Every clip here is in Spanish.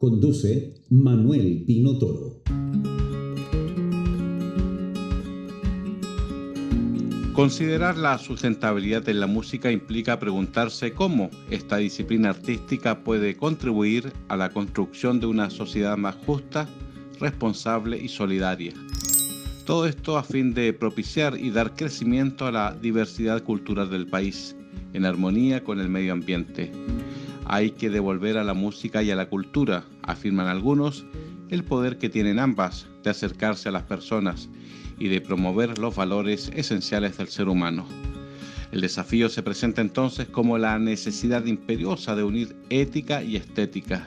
Conduce Manuel Pino Toro. Considerar la sustentabilidad en la música implica preguntarse cómo esta disciplina artística puede contribuir a la construcción de una sociedad más justa, responsable y solidaria. Todo esto a fin de propiciar y dar crecimiento a la diversidad cultural del país, en armonía con el medio ambiente hay que devolver a la música y a la cultura, afirman algunos, el poder que tienen ambas de acercarse a las personas y de promover los valores esenciales del ser humano. El desafío se presenta entonces como la necesidad imperiosa de unir ética y estética.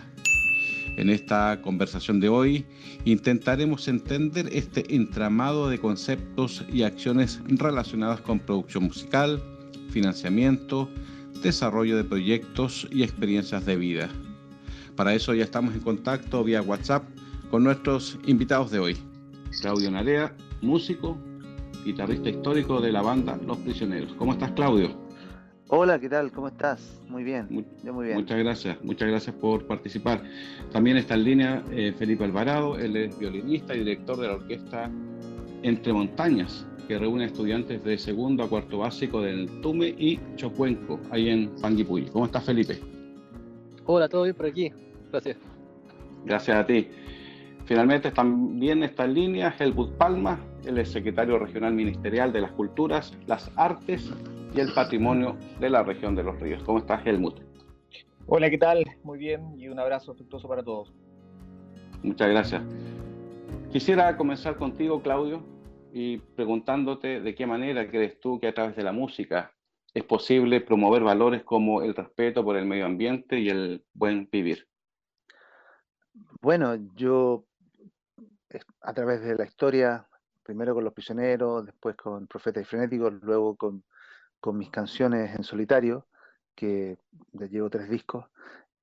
En esta conversación de hoy intentaremos entender este entramado de conceptos y acciones relacionadas con producción musical, financiamiento, desarrollo de proyectos y experiencias de vida. Para eso ya estamos en contacto vía WhatsApp con nuestros invitados de hoy. Claudio Narea, músico, guitarrista histórico de la banda Los Prisioneros. ¿Cómo estás, Claudio? Hola, ¿qué tal? ¿Cómo estás? Muy bien. Muy, bien. Muchas gracias, muchas gracias por participar. También está en línea eh, Felipe Alvarado, él es violinista y director de la orquesta Entre Montañas, que reúne estudiantes de segundo a cuarto básico del Tume y Chocuenco, ahí en Panguipulli. ¿Cómo estás, Felipe? Hola, todo bien por aquí. Gracias. Gracias a ti. Finalmente también está en línea Helmut Palma, el es secretario regional ministerial de las Culturas, las Artes y el Patrimonio de la región de los Ríos. ¿Cómo estás, Helmut? Hola, ¿qué tal? Muy bien y un abrazo afectuoso para todos. Muchas gracias. Quisiera comenzar contigo, Claudio, y preguntándote de qué manera crees tú que a través de la música es posible promover valores como el respeto por el medio ambiente y el buen vivir. Bueno, yo a través de la historia, primero con Los Prisioneros, después con Profetas y Frenéticos, luego con, mis canciones en solitario, que ya llevo tres discos,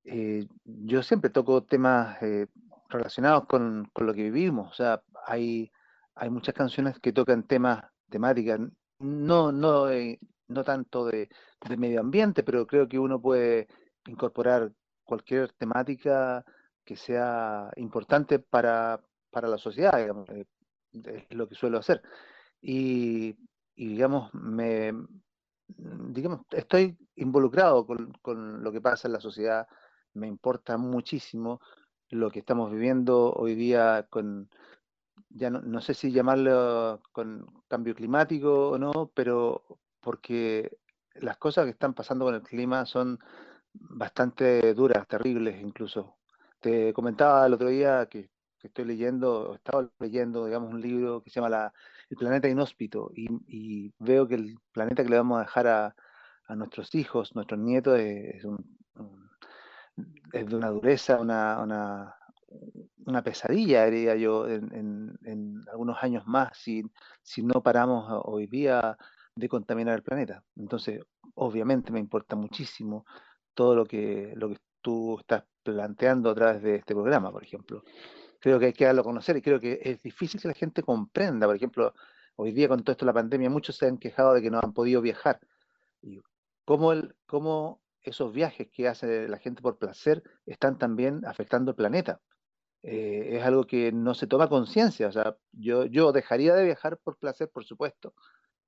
eh, yo siempre toco temas eh, relacionados con, con, lo que vivimos. O sea, hay hay muchas canciones que tocan temas, temáticas, no, no, eh, no tanto de, medio ambiente, pero creo que uno puede incorporar cualquier temática que sea importante para, la sociedad, digamos, eh, es lo que suelo hacer. Y, digamos, me, digamos, estoy involucrado con, con, lo que pasa en la sociedad, me importa muchísimo lo que estamos viviendo hoy día con, ya no, sé si llamarlo con cambio climático o no, pero porque las cosas que están pasando con el clima son bastante duras, terribles incluso. Te comentaba el otro día que, estoy leyendo, estaba leyendo, digamos, un libro que se llama El planeta inhóspito y, veo que el planeta que le vamos a dejar a, nuestros hijos, nuestros nietos, es, es de una dureza, una pesadilla, diría yo, en, algunos años más si, si no paramos hoy día de contaminar el planeta. Entonces, obviamente me importa muchísimo todo lo que, lo que tú estás planteando a través de este programa, por ejemplo. Creo que hay que darlo a conocer y creo que es difícil que la gente comprenda. Por ejemplo, hoy día con todo esto de la pandemia, muchos se han quejado de que no han podido viajar. Y cómo, el, cómo esos viajes que hace la gente por placer están también afectando el planeta. Eh, es algo que no se toma conciencia. O sea, yo, yo dejaría de viajar por placer, por supuesto,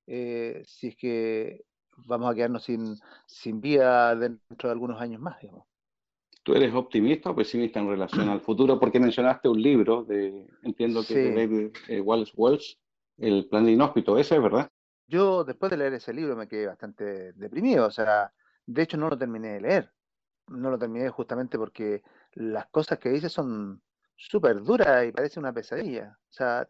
eh, si es que vamos a quedarnos sin, sin vida dentro de algunos años más, digamos. ¿Tú eres optimista o pesimista en relación al futuro? Porque mencionaste un libro de, entiendo que de David eh, Wallace Wells, El plan de inhóspito, ese es verdad. Yo después de leer ese libro me quedé bastante deprimido, o sea, de hecho no lo terminé de leer, no lo terminé justamente porque las cosas que dice son, súper dura y parece una pesadilla. O sea,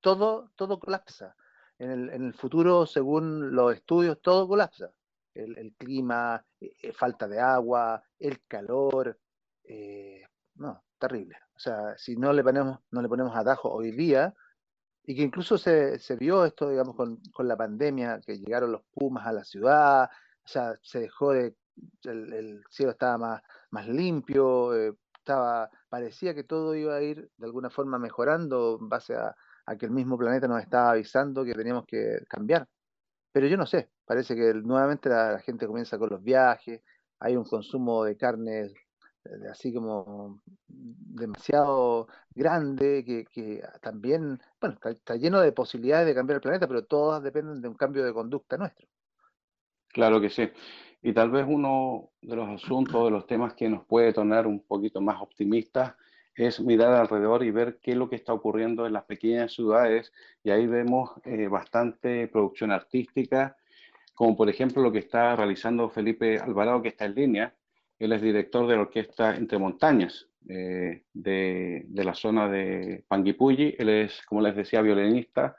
todo, todo colapsa. En el, en el futuro, según los estudios, todo colapsa. El, clima, eh, eh, falta de agua, el calor. Eh, no, terrible. O sea, si no le ponemos, no le ponemos atajo hoy día, y que incluso se, se vio esto, digamos, con, con, la pandemia, que llegaron los pumas a la ciudad, o sea, se dejó de, el, el cielo estaba más, más limpio, estaba, parecía que todo iba a ir de alguna forma mejorando en base a, que el mismo planeta nos estaba avisando que teníamos que cambiar. Pero yo no sé, parece que nuevamente la, gente comienza con los viajes, hay un consumo de carnes así como demasiado grande, que, también, bueno, está, lleno de posibilidades de cambiar el planeta, pero todas dependen de un cambio de conducta nuestro. Claro que sí. Y tal vez uno de los asuntos, de los temas que nos puede tornar un poquito más optimistas es mirar alrededor y ver qué es lo que está ocurriendo en las pequeñas ciudades. Y ahí vemos eh, bastante producción artística, como por ejemplo lo que está realizando Felipe Alvarado, que está en línea, él es director de la orquesta Entre Montañas eh, de, de, la zona de Panguipulli. Él es, como les decía, violinista,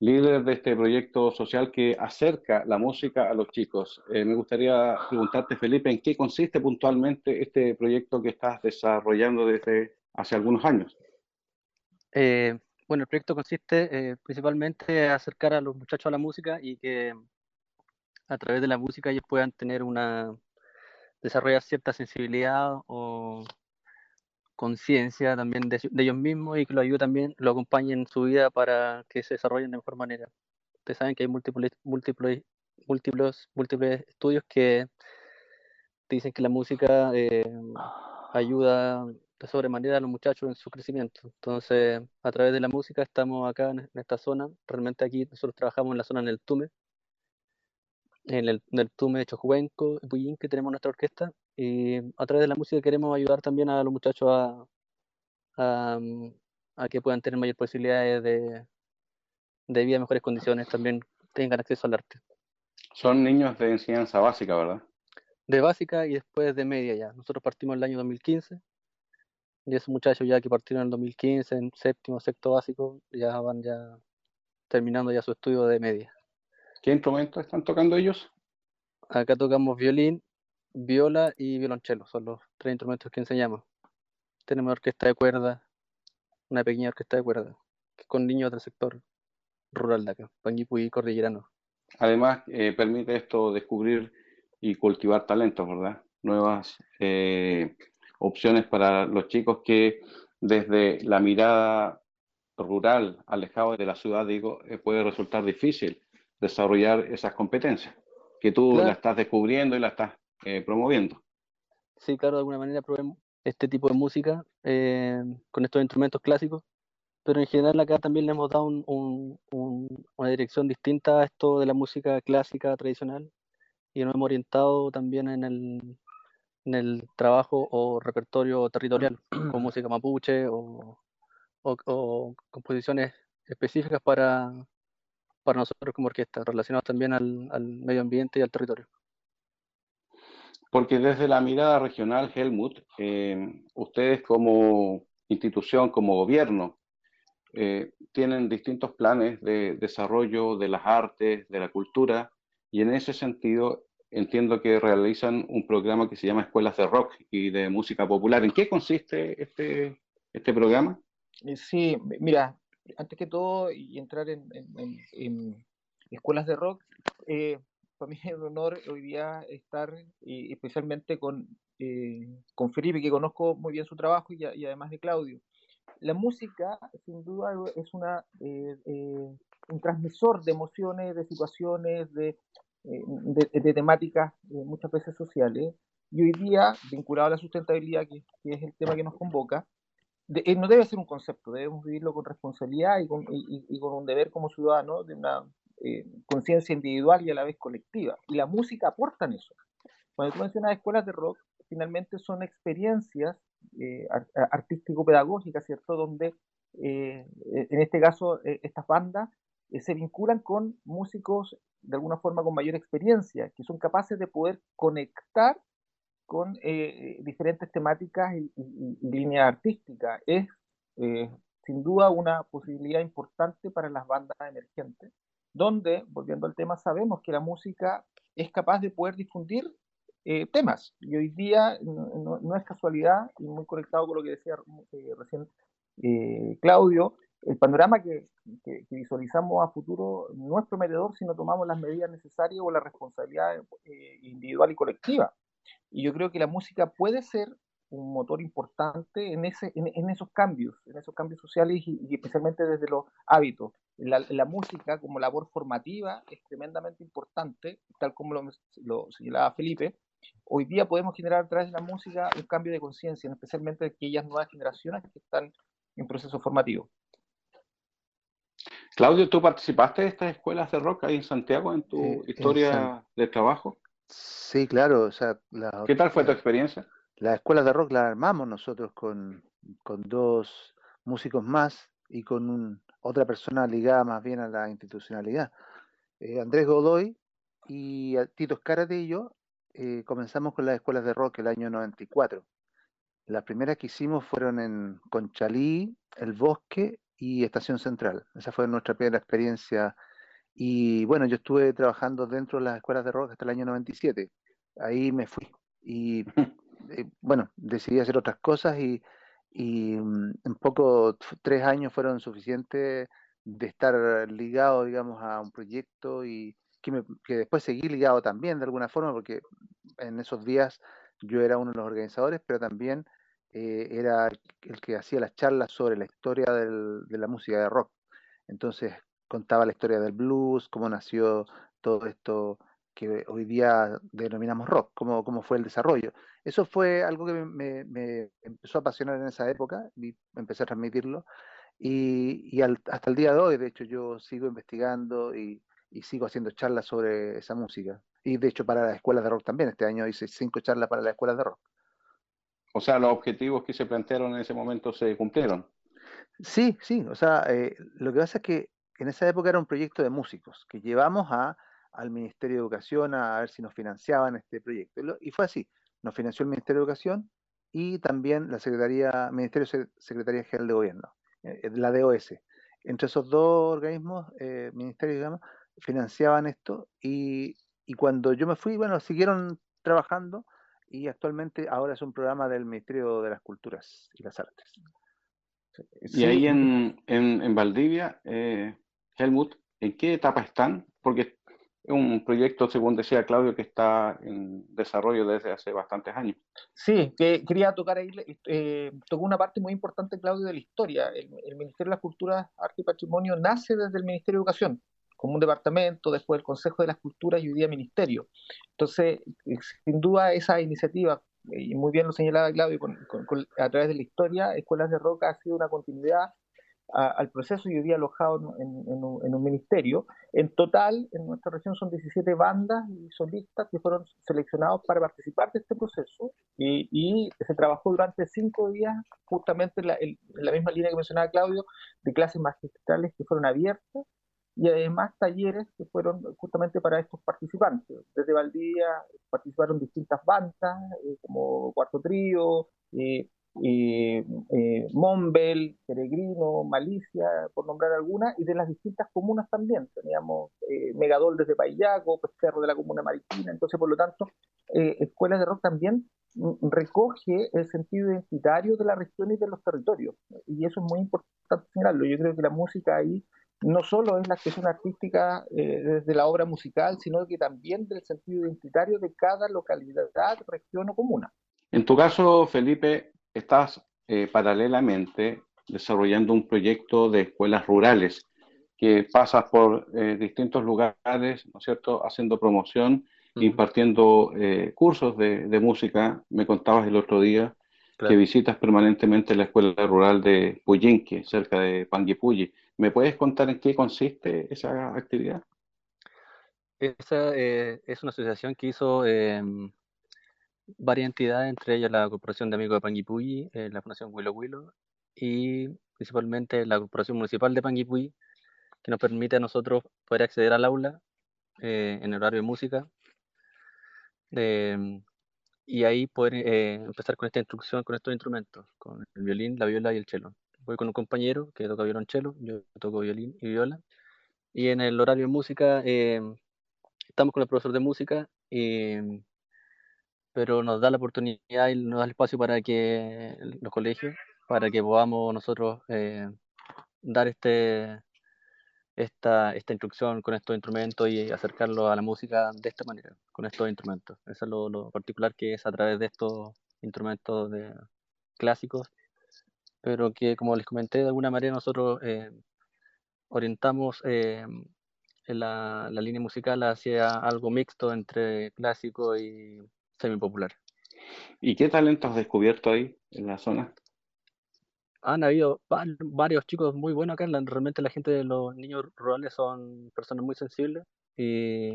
líder de este proyecto social que acerca la música a los chicos. Eh, me gustaría preguntarte, Felipe, ¿en qué consiste puntualmente este proyecto que estás desarrollando desde hace algunos años? Eh, bueno, el proyecto consiste eh, principalmente en acercar a los muchachos a la música y que a través de la música ellos puedan tener una desarrollar cierta sensibilidad o conciencia también de, de, ellos mismos y que lo ayude también, lo acompañen en su vida para que se desarrollen de mejor manera. Ustedes saben que hay múltiples, múltiples, múltiples, múltiples estudios que dicen que la música eh, ayuda de sobremanera a los muchachos en su crecimiento. Entonces, a través de la música estamos acá en, esta zona. Realmente aquí nosotros trabajamos en la zona en el Tume, en el, en el Tume de Chojuenco, Puyín, que tenemos nuestra orquesta, y a través de la música queremos ayudar también a los muchachos a, a, a que puedan tener mayor posibilidades de, de vida, mejores condiciones, también tengan acceso al arte. Son niños de enseñanza básica, ¿verdad? De básica y después de media ya. Nosotros partimos el año 2015 y esos muchachos ya que partieron en el 2015 en séptimo, sexto básico, ya van ya terminando ya su estudio de media. ¿Qué instrumentos están tocando ellos? Acá tocamos violín, viola y violonchelo, son los tres instrumentos que enseñamos. Tenemos orquesta de cuerda, una pequeña orquesta de cuerda, con niños del sector rural de acá, Panguipulli y Cordillerano. Además, eh, permite esto descubrir y cultivar talentos, ¿verdad? Nuevas eh, opciones para los chicos que desde la mirada rural, alejado de la ciudad, digo, eh, puede resultar difícil desarrollar esas competencias, que tú claro. la estás descubriendo y la estás eh, promoviendo. Sí, claro, de alguna manera probemos este tipo de música eh, con estos instrumentos clásicos, pero en general acá también le hemos dado un, un, un, una dirección distinta a esto de la música clásica tradicional y nos hemos orientado también en el, en el trabajo o repertorio territorial, con música mapuche o, o, o composiciones específicas para, para nosotros como orquesta, relacionados también al, al, medio ambiente y al territorio. Porque desde la mirada regional, Helmut, eh, ustedes como institución, como gobierno, eh, tienen distintos planes de desarrollo de las artes, de la cultura, y en ese sentido entiendo que realizan un programa que se llama Escuelas de Rock y de Música Popular. ¿En qué consiste este, este programa? Sí, mira, antes que todo, y entrar en, en, en escuelas de rock, eh, para mí es un honor hoy día estar y especialmente con, eh, con Felipe, que conozco muy bien su trabajo, y, y, además de Claudio. La música, sin duda, es una, eh, eh un transmisor de emociones, de situaciones, de, eh, de, de temáticas muchas veces sociales. Y hoy día, vinculado a la sustentabilidad, que, que es el tema que nos convoca, de, no debe ser un concepto, debemos vivirlo con responsabilidad y con, y, y con un deber como ciudadano de una eh, conciencia individual y a la vez colectiva. Y la música aporta en eso. Cuando tú mencionas escuelas de rock, finalmente son experiencias eh, artístico-pedagógicas, ¿cierto? Donde, eh, en este caso, estas bandas se vinculan con músicos de alguna forma con mayor experiencia, que son capaces de poder conectar con diferentes temáticas y, y, y líneas artísticas. Es, sin duda, una posibilidad importante para las bandas emergentes donde, volviendo al tema, sabemos que la música es capaz de poder difundir eh, temas. Y hoy día no, es casualidad, y muy conectado con lo que decía eh, recién eh, Claudio, el panorama que, visualizamos a futuro no es prometedor si no tomamos las medidas necesarias o la responsabilidad individual y colectiva. Y yo creo que la música puede ser un motor importante en, ese, en, esos cambios, en esos cambios sociales y, especialmente desde los hábitos. La, música como labor formativa es tremendamente importante, tal como lo, lo, señalaba Felipe. Hoy día podemos generar a través de la música un cambio de conciencia, especialmente de aquellas nuevas generaciones que están en proceso formativo. Claudio, ¿tú participaste de estas escuelas de rock ahí en Santiago en tu historia de trabajo? Sí, claro. O sea, ¿Qué tal fue tu experiencia? Las escuelas de rock las armamos nosotros con, dos músicos más y con otra persona ligada más bien a la institucionalidad. Eh, Andrés Godoy y Tito Escárate y yo eh, comenzamos con las escuelas de rock el año 94. Las primeras que hicimos fueron en Conchalí, El Bosque y Estación Central. Esa fue nuestra primera experiencia. Y bueno, yo estuve trabajando dentro de las escuelas de rock hasta el año 97. Ahí me fui. Y Eh, bueno, decidí hacer otras cosas y, y mm, en poco tres años fueron suficientes de estar ligado, digamos, a un proyecto y que, que, después seguí ligado también de alguna forma, porque en esos días yo era uno de los organizadores, pero también eh, era el que hacía las charlas sobre la historia del, de la música de rock. Entonces contaba la historia del blues, cómo nació todo esto que hoy día denominamos rock, cómo, cómo fue el desarrollo. Eso fue algo que me, me, empezó a apasionar en esa época y empecé a transmitirlo. Y, y hasta el día de hoy, de hecho, yo sigo investigando y, y, sigo haciendo charlas sobre esa música. Y de hecho, para las escuelas de rock también. Este año hice cinco charlas para las escuelas de rock. O sea, los objetivos que se plantearon en ese momento se cumplieron. Sí, sí. O sea, eh, lo que pasa es que en esa época era un proyecto de músicos que llevamos a al Ministerio de Educación a ver si nos financiaban este proyecto. Y fue así, nos financió el Ministerio de Educación y también la Secretaría, Ministerio Secretaría General de Gobierno, eh, eh, la DOS. Entre esos dos organismos, eh, ministerios, digamos, financiaban esto y, y cuando yo me fui, bueno, siguieron trabajando y actualmente ahora es un programa del Ministerio de las Culturas y las Artes. Y ahí en, en, en Valdivia, Helmut, ¿en qué etapa están? Porque un proyecto, según decía Claudio, que está en desarrollo desde hace bastantes años. Sí, que quería tocar ahí, eh, tocó una parte muy importante, Claudio, de la historia. El, Ministerio de las Culturas, Arte y Patrimonio nace desde el Ministerio de Educación, como un departamento, después el Consejo de las Culturas y hoy día Ministerio. Entonces, eh, sin duda, esa iniciativa, y muy bien lo señalaba Claudio, a través de la historia, Escuelas de Roca ha sido una continuidad al proceso y hoy día alojado en, un, ministerio. En total, en nuestra región son 17 bandas y solistas que fueron seleccionados para participar de este proceso y, se trabajó durante cinco días justamente en la, en la, misma línea que mencionaba Claudio, de clases magistrales que fueron abiertas y además talleres que fueron justamente para estos participantes. Desde Valdivia participaron distintas bandas, eh, como Cuarto Trío, eh, eh, eh, Mombel, Peregrino, Malicia, por nombrar algunas, y de las distintas comunas también. Teníamos eh, Megadol desde Payaco, Pesquerro de la comuna mariquina, entonces por lo tanto, eh, Escuelas de Rock también mm, recoge el sentido identitario de la región y de los territorios, y eso es muy importante señalarlo. Yo creo que la música ahí no solo es la expresión artística desde la obra musical, sino que también del sentido identitario de cada localidad, región o comuna. En tu caso, Felipe, estás eh, paralelamente desarrollando un proyecto de escuelas rurales que pasa por eh, distintos lugares, ¿no es cierto?, haciendo promoción, impartiendo eh, cursos de, música. Me contabas el otro día que visitas permanentemente la escuela rural de Puyinque, cerca de Panguipulli. ¿Me puedes contar en qué consiste esa actividad? Esa es una asociación que hizo em, varias entidades, entre ellas la Corporación de Amigos de Panguipulli, eh, la Fundación Huilo Huilo y principalmente la Corporación Municipal de Panguipulli, que nos permite a nosotros poder acceder al aula eh, en horario de música y ahí poder eh, empezar con esta instrucción, con estos instrumentos, con el violín, la viola y el cello. Voy con un compañero que toca violonchelo, yo toco violín y viola. Y en el horario de música estamos con el profesor de música y pero nos da la oportunidad y nos da el espacio para que los colegios, para que podamos nosotros eh, dar este esta, esta instrucción con estos instrumentos y acercarlo a la música de esta manera, con estos instrumentos. Eso es lo, particular que es a través de estos instrumentos de, clásicos, pero que como les comenté, de alguna manera nosotros eh, orientamos eh, la, la, línea musical hacia algo mixto entre clásico y semi-popular. ¿Y qué talentos has descubierto ahí en la zona? han habido varios chicos muy buenos acá. Realmente la gente de los niños rurales son personas muy sensibles y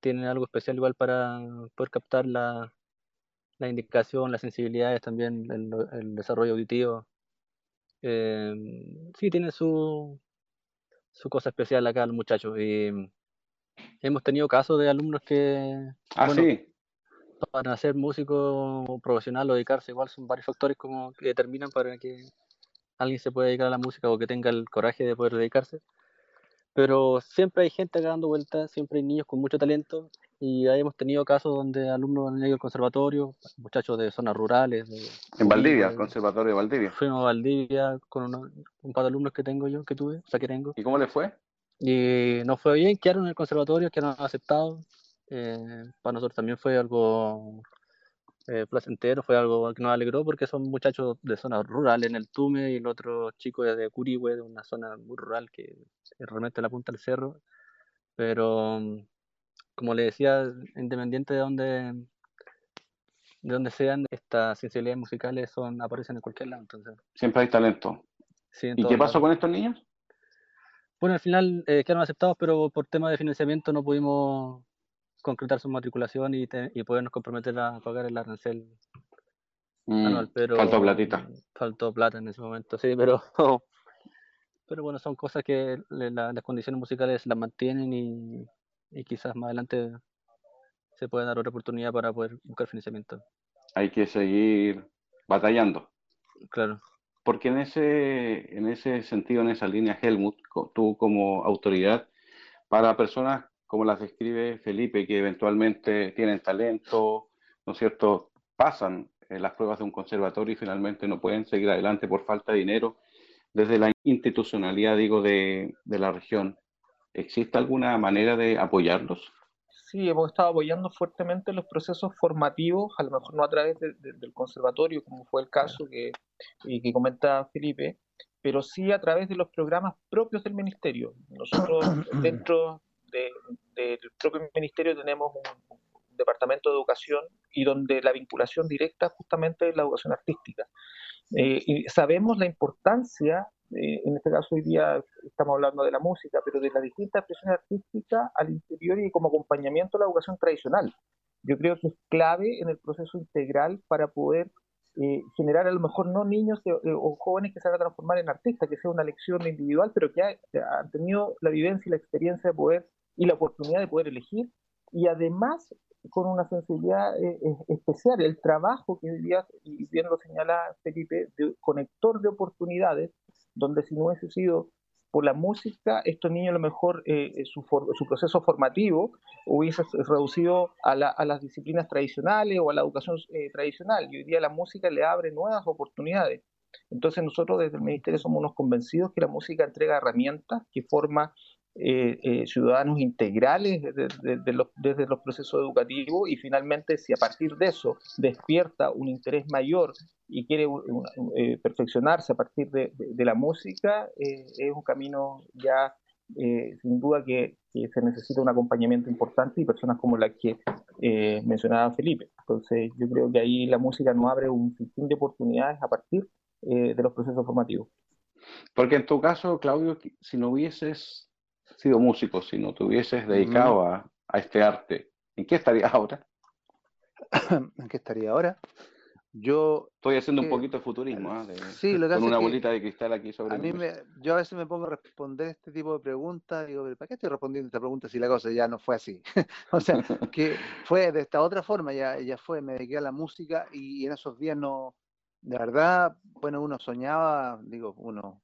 tienen algo especial igual para poder captar la, la indicación, las sensibilidades, también el, desarrollo auditivo. Eh, sí, tiene su, su cosa especial acá los muchachos. Y hemos tenido casos de alumnos que... Ah, sí para ser músico profesional o dedicarse, igual son varios factores como que determinan para que alguien se pueda dedicar a la música o que tenga el coraje de poder dedicarse. Pero siempre hay gente acá dando vueltas, siempre hay niños con mucho talento y hemos tenido casos donde alumnos han ido al conservatorio, muchachos de zonas rurales. en Valdivia, el conservatorio de Valdivia. Fuimos a Valdivia con un par de alumnos que tengo yo, que tuve, o sea que tengo. ¿Y cómo les fue? Y nos fue bien, quedaron en el conservatorio, quedaron aceptados, eh, para nosotros también fue algo eh, placentero, fue algo que nos alegró porque son muchachos de zona rural en el Tume y el otro chico es de Curihue, de una zona muy rural que es realmente la punta del cerro. Pero, como le decía, independiente de donde, de donde sean, estas sensibilidades musicales son, aparecen en cualquier lado. Entonces. Siempre hay talento. ¿Y qué pasó con estos niños? Bueno, al final eh, quedaron aceptados, pero por tema de financiamiento no pudimos concretar su matriculación y, y podernos comprometer a pagar el arancel mm, anual. Pero, faltó platita. Faltó plata en ese momento, sí, pero, pero bueno, son cosas que las condiciones musicales las mantienen y, y quizás más adelante se puede dar otra oportunidad para poder buscar financiamiento. Hay que seguir batallando. Claro. Porque en ese, en ese sentido, en esa línea, Helmut, tú como autoridad, para personas como las describe Felipe, que eventualmente tienen talento, ¿no es cierto? Pasan eh, las pruebas de un conservatorio y finalmente no pueden seguir adelante por falta de dinero. Desde la institucionalidad, digo, de, de la región, ¿existe alguna manera de apoyarlos? Sí, hemos estado apoyando fuertemente los procesos formativos, a lo mejor no a través del conservatorio, como fue el caso que, que comenta Felipe, pero sí a través de los programas propios del ministerio. Nosotros dentro del propio ministerio tenemos un, departamento de educación y donde la vinculación directa justamente es la educación artística. Eh, y sabemos la importancia, eh, en este caso hoy día estamos hablando de la música, pero de las distintas expresiones artísticas al interior y como acompañamiento a la educación tradicional. Yo creo que es clave en el proceso integral para poder eh, generar a lo mejor no niños o jóvenes que se van a transformar en artistas, que sea una lección individual, pero que han tenido la vivencia y la experiencia de poder y la oportunidad de poder elegir y además con una sensibilidad eh, eh, especial, el trabajo que día, y bien lo señala Felipe, de conector de oportunidades, donde si no hubiese sido por la música, estos niños a lo mejor eh, su, su, proceso formativo hubiese reducido a, la, a, las disciplinas tradicionales o a la educación tradicional, y hoy día la música le abre nuevas oportunidades. Entonces nosotros desde el Ministerio somos unos convencidos que la música entrega herramientas que forma eh, eh, ciudadanos integrales desde, los, desde los procesos educativos y finalmente si a partir de eso despierta un interés mayor y quiere eh, perfeccionarse a partir de, la música, es un camino ya sin duda que, se necesita un acompañamiento importante y personas como la que mencionaba Felipe. Entonces yo creo que ahí la música nos abre un sinfín de oportunidades a partir de los procesos formativos. Porque en tu caso, Claudio, si no hubieses sido músico, si no te hubieses dedicado a, este arte, ¿en qué estarías ahora? ¿En qué estaría ahora? Yo estoy haciendo un poquito de futurismo, sí, lo que con una bolita de cristal aquí sobre a mí me, Yo a veces me pongo a responder este tipo de preguntas, digo, ¿para qué estoy respondiendo esta pregunta si la cosa ya no fue así? o sea, que fue de esta otra forma, ya, ya fue, me dediqué a la música y en esos días no, de verdad, bueno, uno soñaba, digo, uno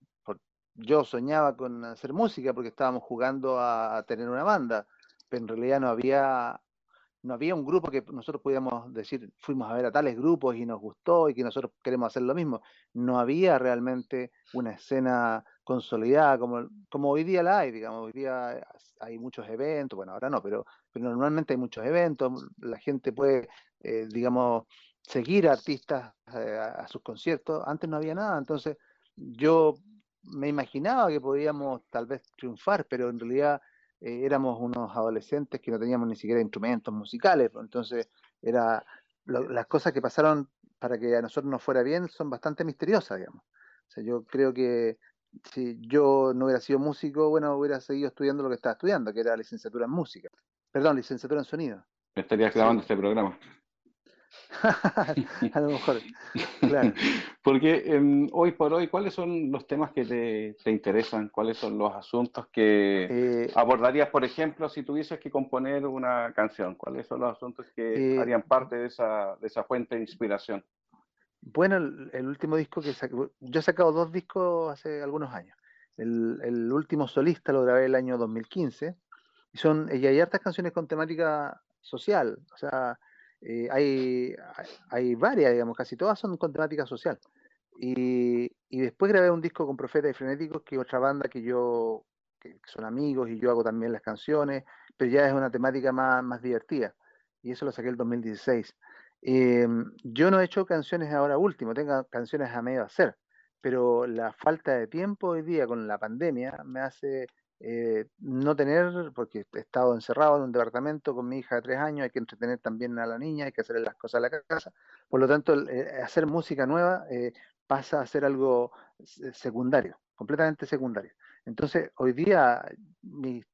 yo soñaba con hacer música porque estábamos jugando a, tener una banda, pero en realidad no había no había un grupo que nosotros pudiéramos decir, fuimos a ver a tales grupos y nos gustó y que nosotros queremos hacer lo mismo. No había realmente una escena consolidada como, como hoy día la hay, digamos, hoy día hay muchos eventos, bueno, ahora no, pero, pero normalmente hay muchos eventos, la gente puede, eh, digamos, seguir a artistas eh, a sus conciertos, antes no había nada, entonces yo me imaginaba que podíamos tal vez triunfar, pero en realidad eh, éramos unos adolescentes que no teníamos ni siquiera instrumentos musicales, pues, entonces era las cosas que pasaron para que a nosotros nos fuera bien son bastante misteriosas, digamos. O sea, yo creo que si yo no hubiera sido músico, bueno, hubiera seguido estudiando lo que estaba estudiando, que era licenciatura en música. Perdón, licenciatura en sonido. Me estarías grabando este programa. a lo mejor, claro. Porque em, hoy por hoy, ¿cuáles son los temas que te, interesan? ¿Cuáles son los asuntos que eh, abordarías, por ejemplo, si tuvieses que componer una canción? ¿Cuáles son los asuntos que eh, harían parte de esa, de esa fuente de inspiración? Bueno, el, último disco que saqué, yo he sacado dos discos hace algunos años. El, el último solista lo grabé el año 2015 y son y hay hartas canciones con temática social, o sea, eh, hay, hay varias, digamos, casi todas son con temática social. Y, y, después grabé un disco con Profeta y Frenéticos, que es otra banda que yo, que son amigos y yo hago también las canciones, pero ya es una temática más, más divertida. Y eso lo saqué el 2016. Eh, yo no he hecho canciones ahora último, tengo canciones a medio hacer, pero la falta de tiempo hoy día con la pandemia me hace eh, no tener, porque he estado encerrado en un departamento con mi hija de tres años, hay que entretener también a la niña, hay que hacer las cosas a la casa. Por lo tanto, eh, hacer música nueva eh, pasa a ser algo secundario, completamente secundario. Entonces, hoy día, mis,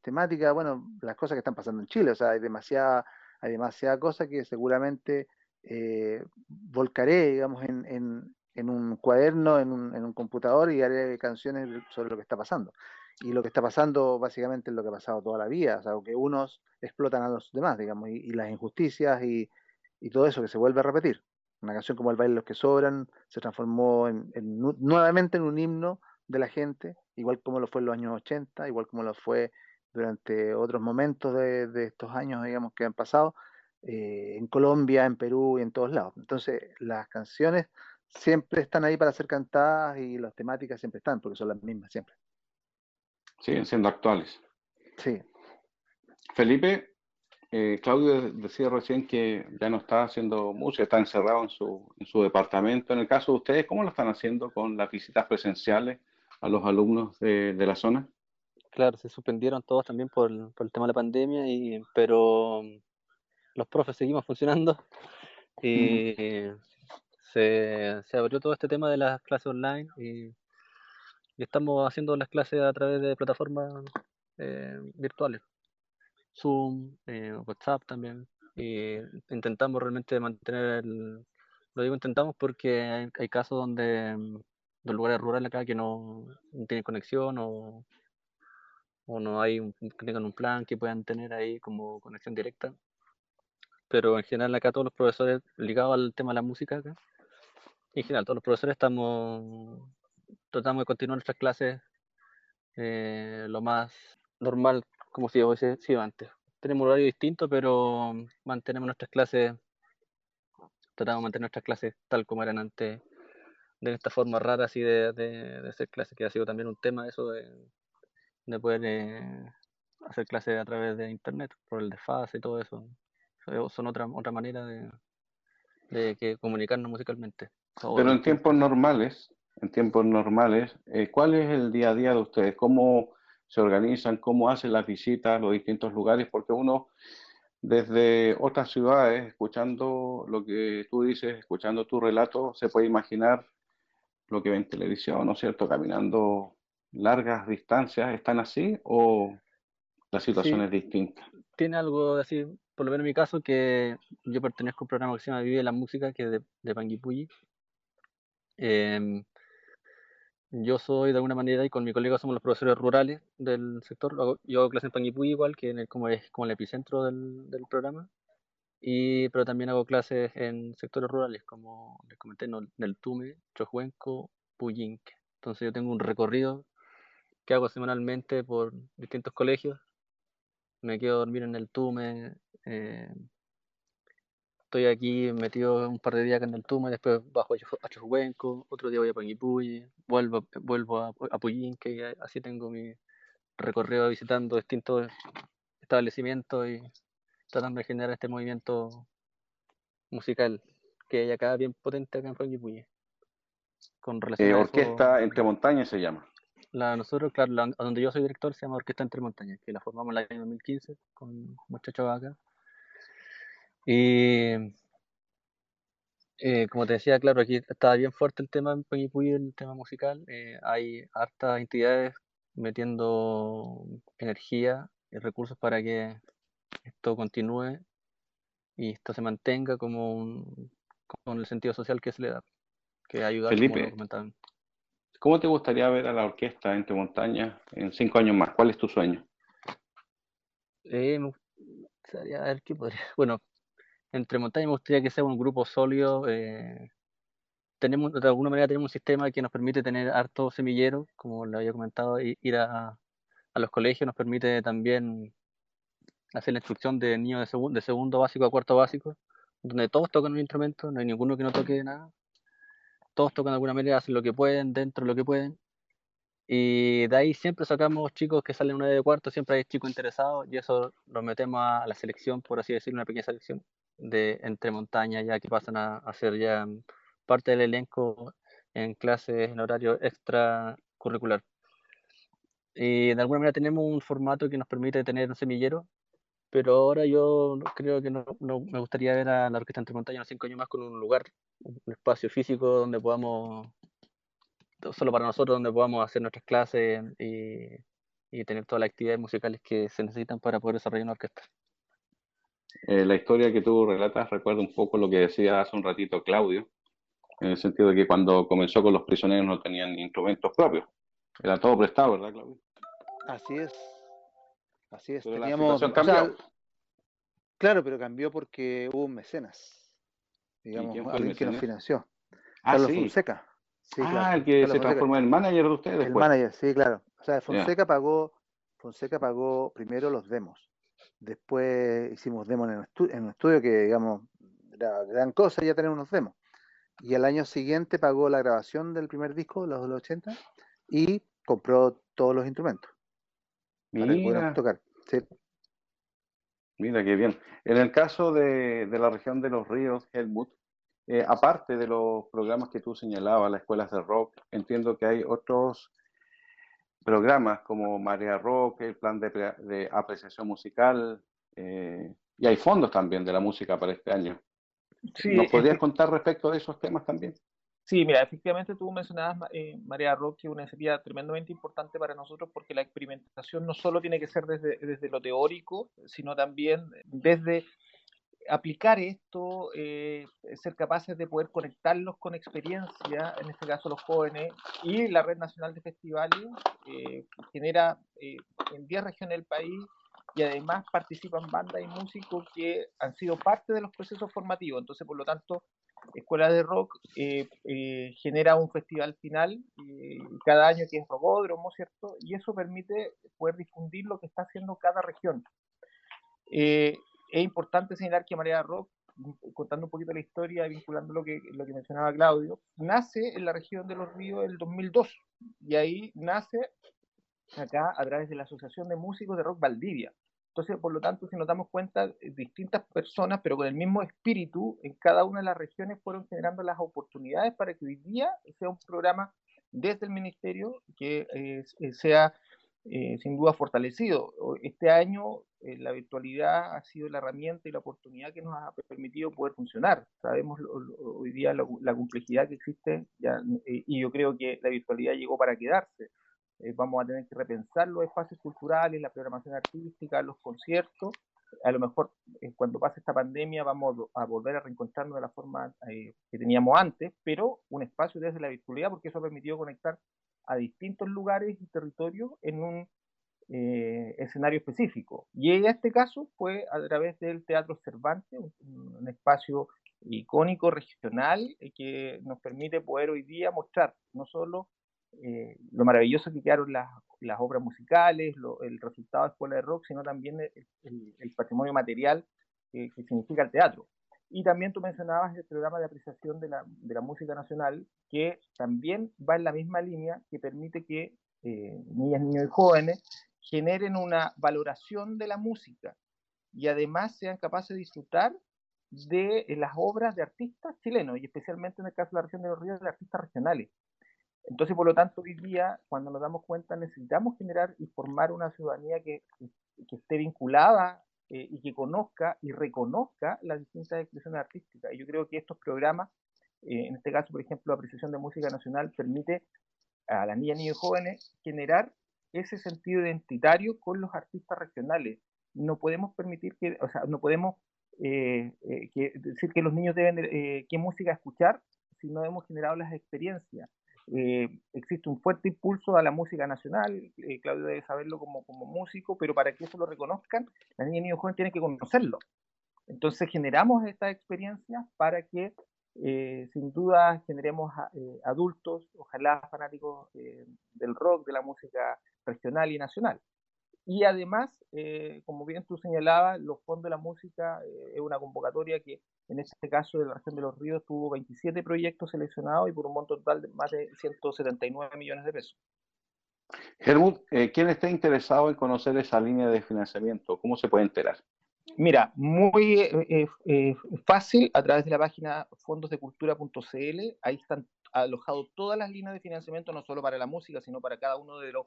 temáticas, bueno, las cosas que están pasando en Chile, o sea, hay demasiada, hay demasiada cosa que seguramente volcaré, digamos, en, en, un cuaderno, en un, en un computador y haré canciones sobre lo que está pasando y lo que está pasando básicamente es lo que ha pasado toda la vida, o sea, que unos explotan a los demás, digamos, y, las injusticias y, todo eso que se vuelve a repetir. Una canción como El baile de los que sobran se transformó en, nuevamente en un himno de la gente, igual como lo fue en los años 80, igual como lo fue durante otros momentos de, estos años, digamos, que han pasado, eh, en Colombia, en Perú y en todos lados. Entonces, las canciones siempre están ahí para ser cantadas y las temáticas siempre están, porque son las mismas siempre. Siguen siendo actuales. Sí. Felipe, eh, Claudio decía recién que ya no está haciendo música, está encerrado en su, en su departamento. En el caso de ustedes, ¿cómo lo están haciendo con las visitas presenciales a los alumnos de, la zona? Claro, se suspendieron todos también por, por, el tema de la pandemia, y, pero los profes seguimos funcionando y se, se abrió todo este tema de las clases online y y estamos haciendo las clases a través de plataformas eh, virtuales, Zoom, eh, WhatsApp también. Y intentamos realmente mantener el... Lo digo intentamos porque hay, casos donde los lugares rurales acá que no, tienen conexión o, o no hay un, tengan un plan que puedan tener ahí como conexión directa. Pero en general acá todos los profesores ligados al tema de la música acá, en general todos los profesores estamos tratamos de continuar nuestras clases eh, lo más normal como si hubiese sido antes. Tenemos un horario distinto, pero mantenemos nuestras clases, tratamos de mantener nuestras clases tal como eran antes, de esta forma rara así de, de, hacer clases, que ha sido también un tema eso de, de poder eh, hacer clases a través de internet, por el desfase y todo eso. Son otra, otra manera de, de que comunicarnos musicalmente. Pero en tiempos normales, en tiempos normales, eh, ¿cuál es el día a día de ustedes? ¿Cómo se organizan? ¿Cómo hacen las visitas a los distintos lugares? Porque uno desde otras ciudades, escuchando lo que tú dices, escuchando tu relato, se puede imaginar lo que ve en televisión, ¿no es cierto? Caminando largas distancias, ¿están así o la situación es distinta? Tiene algo de así, por lo menos en mi caso, que yo pertenezco a un programa que se llama Vive la Música, que es de, de Panguipulli. Em, yo soy de alguna manera y con mi colega somos los profesores rurales del sector. Yo hago clases en Panguipulli igual, que como es como el epicentro del, del, programa. Y, pero también hago clases en sectores rurales, como les comenté, en el Tume, Chojuenco, Puyinque. Entonces yo tengo un recorrido que hago semanalmente por distintos colegios me quedo a dormir en el Tume. Estoy aquí metido un par de días acá en el Tume, después bajo a Chojuenco, otro día voy a Panguipulli, vuelvo, vuelvo a, a que así tengo mi recorrido visitando distintos establecimientos y tratando de generar este movimiento musical que hay acá bien potente acá en Panguipulli. Con relación eh, Orquesta Entre Montañas se llama. La, nosotros, claro, donde yo soy director se llama Orquesta Entre Montañas, que la formamos en el año 2015 con muchachos acá. Y eh, como te decía, claro, aquí está bien fuerte el tema en Panguipulli, el tema musical. Eh, hay hartas entidades metiendo energía y recursos para que esto continúe y esto se mantenga como un, con el sentido social que se le da, que ayuda Felipe, ¿cómo te gustaría ver a la orquesta Entre Montañas en cinco años más? ¿Cuál es tu sueño? Eh, me gustaría ver qué podría. Bueno, Entre Montañas me gustaría que sea un grupo sólido. Eh, tenemos, de alguna manera tenemos un sistema que nos permite tener harto semillero, como lo había comentado, ir a, los colegios nos permite también hacer la instrucción de niños de, segundo básico a cuarto básico, donde todos tocan un instrumento, no hay ninguno que no toque nada, todos tocan de alguna manera, hacen lo que pueden, dentro de lo que pueden, y de ahí siempre sacamos chicos que salen una de cuarto, siempre hay chicos interesados, y eso lo metemos a la selección, por así decirlo, una pequeña selección de entre montañas, ya que pasan a, hacer ya parte del elenco en clases en horario extracurricular. Y de alguna manera tenemos un formato que nos permite tener un semillero pero ahora yo creo que no, me gustaría ver a la Orquesta Entre Montañas cinco años más con un lugar, un espacio físico donde podamos, solo para nosotros, donde podamos hacer nuestras clases y, tener todas las actividades musicales que se necesitan para poder desarrollar una orquesta. Eh, la historia que tú relatas recuerda un poco lo que decía hace un ratito Claudio, en el sentido de que cuando comenzó con los prisioneros no tenían instrumentos propios, era todo prestado, ¿verdad, Claudio? Así es, Así es, teníamos. cambió. claro, pero cambió porque hubo un mecenas. Digamos, alguien que nos financió. Ah, Carlos Fonseca. ah, el que se transformó en manager de ustedes. El manager, sí, claro. O sea, Fonseca pagó, Fonseca pagó primero los demos. Después hicimos demos en, en un estudio que, digamos, era gran cosa ya tener unos demos. Y al año siguiente pagó la grabación del primer disco, los de los 80, y compró todos los instrumentos. Mira. tocar. Mira qué bien. En el caso de, la región de los ríos, Helmut, eh, aparte de los programas que tú señalabas, las escuelas de rock, entiendo que hay otros programas como Marea Rock, el plan de, apreciación musical, eh, y hay fondos también de la música para este año. ¿Nos podrías contar respecto de esos temas también? Sí, mira, efectivamente tú mencionabas, eh, María Roque, una iniciativa tremendamente importante para nosotros porque la experimentación no solo tiene que ser desde, desde lo teórico, sino también desde aplicar esto, eh, ser capaces de poder conectarlos con experiencia, en este caso los jóvenes, y la Red Nacional de Festivales eh, genera eh, en 10 regiones del país y además participan bandas y músicos que han sido parte de los procesos formativos. Entonces, por lo tanto, Escuela de Rock genera un festival final cada año que es Rocódromo, ¿cierto? Y eso permite poder difundir lo que está haciendo cada región. Es importante señalar que María Rock, contando un poquito la historia, vinculando lo que, lo que mencionaba Claudio, nace en la región de los ríos el 2002 y ahí nace acá a través de la Asociación de Músicos de Rock Valdivia. Entonces, por lo tanto, si nos damos cuenta, eh, distintas personas, pero con el mismo espíritu, en cada una de las regiones fueron generando las oportunidades para que hoy día sea un programa desde el ministerio que eh, eh, sin duda fortalecido. Este año la virtualidad ha sido la herramienta y la oportunidad que nos ha permitido poder funcionar. Sabemos hoy día la, complejidad que existe y yo creo que la virtualidad llegó para quedarse. Eh, vamos a tener que repensar los espacios culturales, la programación artística, los conciertos. A lo mejor eh, cuando pase esta pandemia vamos a volver a reencontrarnos de la forma eh, que teníamos antes, pero un espacio desde la virtualidad porque eso ha permitido conectar a distintos lugares y territorios en un escenario específico. Y en este caso fue a través del Teatro Cervantes, un espacio icónico regional que nos permite poder hoy día mostrar no solo lo maravilloso que quedaron las, obras musicales, el resultado de Escuela de Rock, sino también el, patrimonio material que significa el teatro. Y también tú mencionabas el programa de apreciación de la, de la música nacional, que también va en la misma línea, que permite que eh, niñas, niños y jóvenes generen una valoración de la música y además sean capaces de disfrutar de eh, las obras de artistas chilenos y especialmente en el caso de la región de los ríos de artistas regionales. Entonces, por lo tanto, hoy día, cuando nos damos cuenta, necesitamos generar y formar una ciudadanía que, que esté vinculada eh, y que conozca y reconozca las distintas expresiones artísticas. Y yo creo que estos programas, eh, en este caso, por ejemplo, la apreciación de música nacional, permite a las niñas, niños y jóvenes generar ese sentido identitario con los artistas regionales. No podemos permitir que, o sea, no podemos eh, decir que los niños deben, qué música escuchar si no hemos generado las experiencias. Eh, existe un fuerte impulso a la música nacional, eh, Claudio debe saberlo como, como músico, pero para que eso lo reconozcan, las niñas y niños jóvenes tienen que conocerlo. Entonces generamos estas experiencias para que eh, sin duda generemos adultos, ojalá fanáticos del rock, de la música regional y nacional. Y además, eh, como bien tú señalabas, los fondos de la música eh, es una convocatoria que en este caso de la región de los ríos tuvo 27 proyectos seleccionados y por un monto total de más de 179 millones de pesos. Helmut, eh, ¿quién está interesado en conocer esa línea de financiamiento? ¿Cómo se puede enterar? Mira, muy fácil a través de la página fondosdecultura.cl. Ahí están alojados todas las líneas de financiamiento, no solo para la música, sino para cada uno de los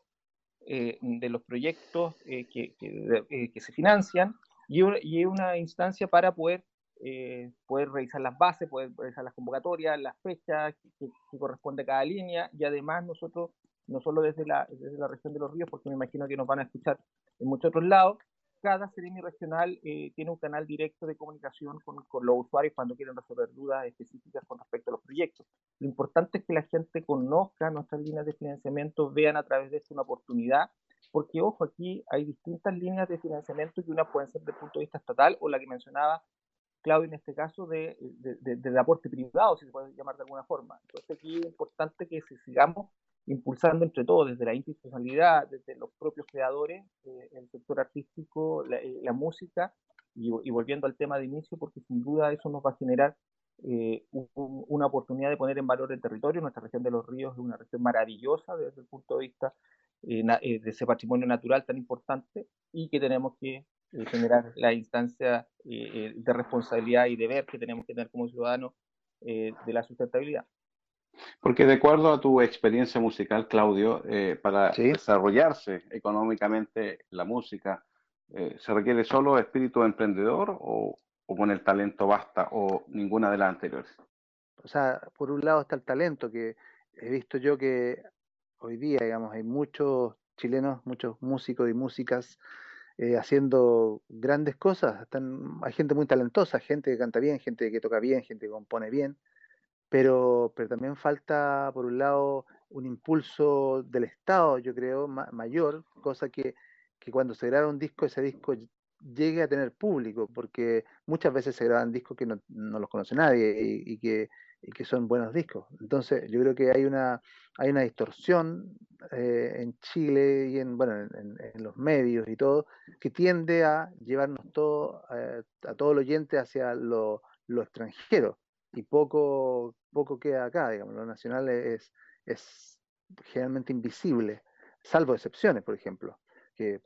eh, de los proyectos eh, que, eh, que, se financian y, y, una instancia para poder, poder revisar las bases, poder revisar las convocatorias, las fechas que, corresponde a cada línea y además nosotros, no solo desde la, desde la región de los ríos, porque me imagino que nos van a escuchar en muchos otros lados, cada Seremi regional eh, tiene un canal directo de comunicación con, con, los usuarios cuando quieren resolver dudas específicas con respecto a los proyectos. Lo importante es que la gente conozca nuestras líneas de financiamiento, vean a través de esto una oportunidad, porque ojo, aquí hay distintas líneas de financiamiento que una pueden ser desde el punto de vista estatal o la que mencionaba Claudio en este caso de, de, de, aporte privado, si se puede llamar de alguna forma. Entonces aquí es importante que si sigamos impulsando entre todos, desde la institucionalidad, desde los propios creadores, eh, el sector artístico, la, eh, música, y, volviendo al tema de inicio, porque sin duda eso nos va a generar eh, una oportunidad de poner en valor el territorio. Nuestra región de los ríos es una región maravillosa desde el punto de vista de ese patrimonio natural tan importante y que tenemos que generar la instancia de responsabilidad y deber que tenemos que tener como ciudadanos de la sustentabilidad. Porque de acuerdo a tu experiencia musical, Claudio, eh, para desarrollarse económicamente la música, eh, ¿se requiere solo espíritu emprendedor o, con el talento basta o ninguna de las anteriores? O sea, por un lado está el talento, que he visto yo que hoy día, digamos, hay muchos chilenos, muchos músicos y músicas eh, haciendo grandes cosas. Están, hay gente muy talentosa, gente que canta bien, gente que toca bien, gente que compone bien pero, pero también falta, por un lado, un impulso del Estado, yo creo, mayor, cosa que, que cuando se graba un disco, ese disco llegue a tener público, porque muchas veces se graban discos que no, los conoce nadie y, que, y, que, son buenos discos. Entonces, yo creo que hay una, hay una distorsión eh, en Chile y en, bueno, en, los medios y todo, que tiende a llevarnos todo, eh, a todo el oyente hacia lo, lo extranjero y poco, poco queda acá, digamos, lo nacional es, es generalmente invisible, salvo excepciones, por ejemplo, que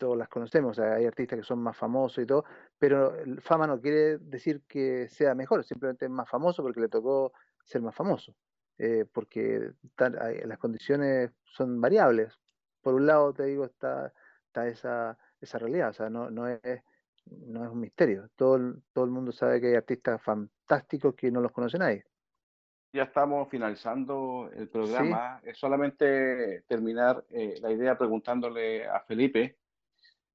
todos las conocemos, hay artistas que son más famosos y todo, pero fama no quiere decir que sea mejor, simplemente es más famoso porque le tocó ser más famoso, eh, porque las condiciones son variables. Por un lado, te digo, está, está esa, esa realidad, o sea, no, no es no es un misterio. Todo, todo el mundo sabe que hay artistas fantásticos que no los conoce nadie. Ya estamos finalizando el programa. Es solamente terminar eh, la idea preguntándole a Felipe,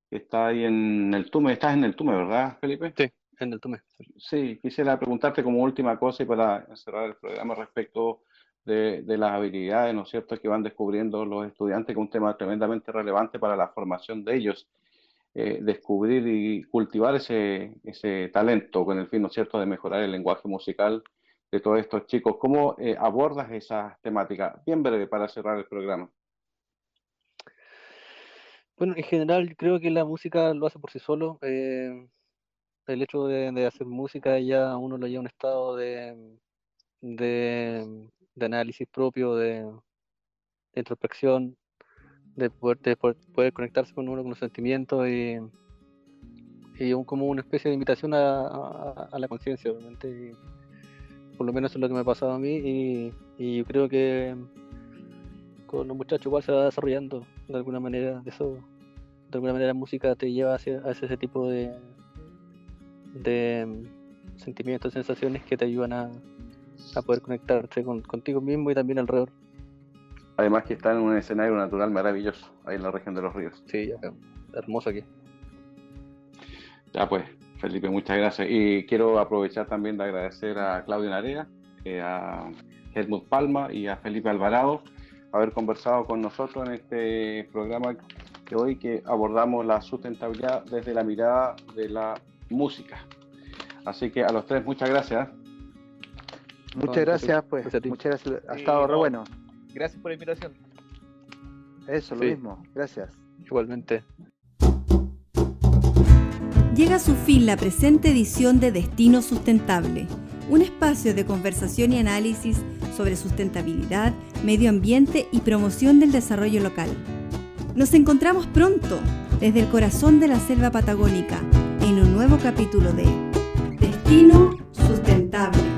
está ahí en el TUME. Estás en el TUME, ¿verdad, Felipe? Sí, en el TUME. Sí, quisiera preguntarte como última cosa y para cerrar el programa respecto de, de, las habilidades, ¿no es cierto?, que van descubriendo los estudiantes, que es un tema tremendamente relevante para la formación de ellos. Eh, descubrir y cultivar ese, ese talento con el fin, ¿no es cierto?, de mejorar el lenguaje musical de todos estos chicos. ¿Cómo eh, abordas esa temática? Bien breve para cerrar el programa. Bueno, en general creo que la música lo hace por sí solo. Eh, el hecho de, hacer música ya uno lo lleva a un estado de, de, análisis propio, de, introspección, de poder, poder, conectarse con uno con los sentimientos y, y como una especie de invitación a, la conciencia, obviamente. por lo menos es lo que me ha pasado a mí y, y yo creo que con los muchachos igual se va desarrollando de alguna manera. Eso, de alguna manera la música te lleva hacia, hacia ese tipo de, de mm, sentimientos, sensaciones que te ayudan a, a poder conectarte con, contigo mismo y también alrededor. Además que está en un escenario natural maravilloso, ahí en la región de los ríos. Sí, hermoso aquí. Ya pues, Felipe, muchas gracias. Y quiero aprovechar también de agradecer a Claudio Narea, eh, a Helmut Palma y a Felipe Alvarado haber conversado con nosotros en este programa de hoy que abordamos la sustentabilidad desde la mirada de la música. Así que a los tres, muchas gracias. Muchas gracias, pues. Muchas gracias. Ha estado re bueno. Gracias por la invitación. Eso, lo mismo. Gracias. Igualmente. Llega a su fin la presente edición de Destino Sustentable, un espacio de conversación y análisis sobre sustentabilidad, medio ambiente y promoción del desarrollo local. Nos encontramos pronto desde el corazón de la selva patagónica en un nuevo capítulo de Destino Sustentable.